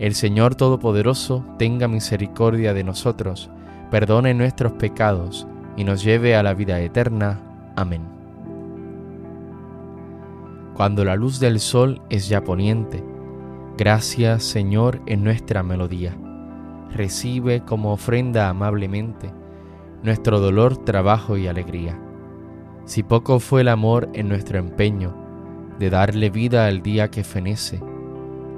El Señor Todopoderoso tenga misericordia de nosotros, perdone nuestros pecados y nos lleve a la vida eterna. Amén. Cuando la luz del sol es ya poniente, gracias Señor en nuestra melodía. Recibe como ofrenda amablemente nuestro dolor, trabajo y alegría. Si poco fue el amor en nuestro empeño de darle vida al día que fenece,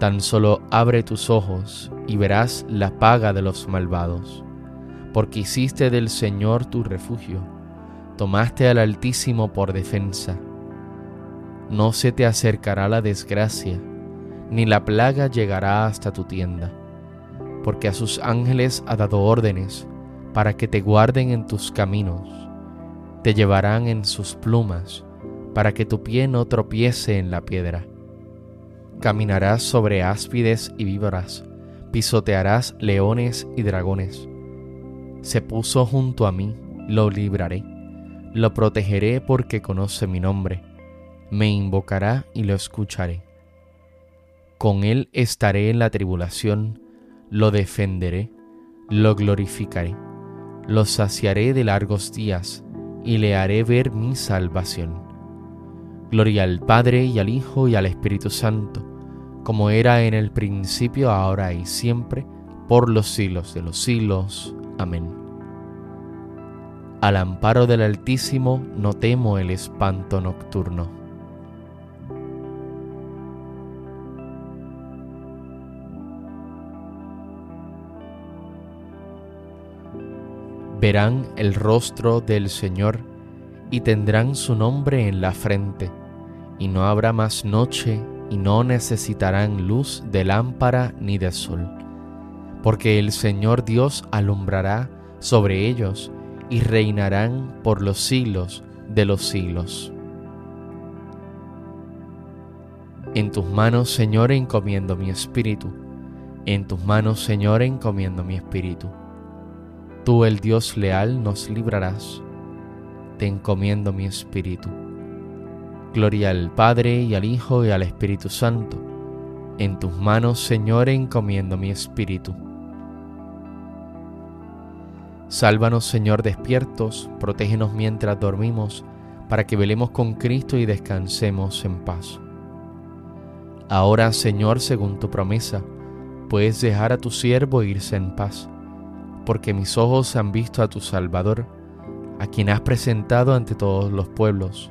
Tan solo abre tus ojos y verás la paga de los malvados, porque hiciste del Señor tu refugio, tomaste al Altísimo por defensa. No se te acercará la desgracia, ni la plaga llegará hasta tu tienda, porque a sus ángeles ha dado órdenes para que te guarden en tus caminos, te llevarán en sus plumas, para que tu pie no tropiece en la piedra Caminarás sobre áspides y víboras, pisotearás leones y dragones. Se puso junto a mí, lo libraré, lo protegeré porque conoce mi nombre, me invocará y lo escucharé. Con él estaré en la tribulación, lo defenderé, lo glorificaré, lo saciaré de largos días y le haré ver mi salvación. Gloria al Padre y al Hijo y al Espíritu Santo, como era en el principio, ahora y siempre, por los siglos de los siglos. Amén. Al amparo del Altísimo no temo el espanto nocturno. Verán el rostro del Señor y tendrán su nombre en la frente, y no habrá más noche y no necesitarán luz de lámpara ni de sol, porque el Señor Dios alumbrará sobre ellos y reinarán por los siglos de los siglos. En tus manos, Señor, encomiendo mi espíritu. En tus manos, Señor, encomiendo mi espíritu. Tú, el Dios leal, nos librarás. Te encomiendo mi espíritu. Gloria al Padre y al Hijo y al Espíritu Santo. En tus manos, Señor, encomiendo mi espíritu. Sálvanos, Señor, despiertos, protégenos mientras dormimos, para que velemos con Cristo y descansemos en paz. Ahora, Señor, según tu promesa, puedes dejar a tu siervo irse en paz porque mis ojos han visto a tu Salvador, a quien has presentado ante todos los pueblos,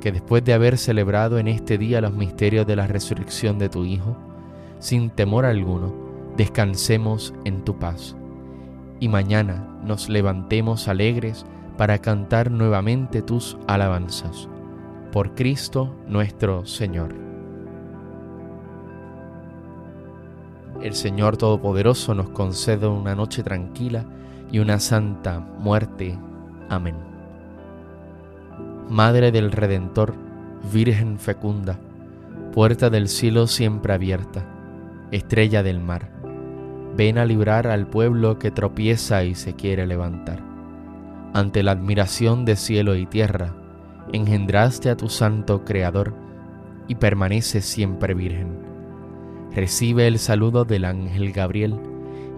que después de haber celebrado en este día los misterios de la resurrección de tu Hijo, sin temor alguno, descansemos en tu paz. Y mañana nos levantemos alegres para cantar nuevamente tus alabanzas. Por Cristo nuestro Señor. El Señor Todopoderoso nos concede una noche tranquila y una santa muerte. Amén. Madre del Redentor, Virgen fecunda, puerta del cielo siempre abierta, estrella del mar, ven a librar al pueblo que tropieza y se quiere levantar. Ante la admiración de cielo y tierra, engendraste a tu santo Creador y permanece siempre virgen. Recibe el saludo del ángel Gabriel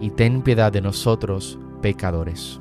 y ten piedad de nosotros, pecadores.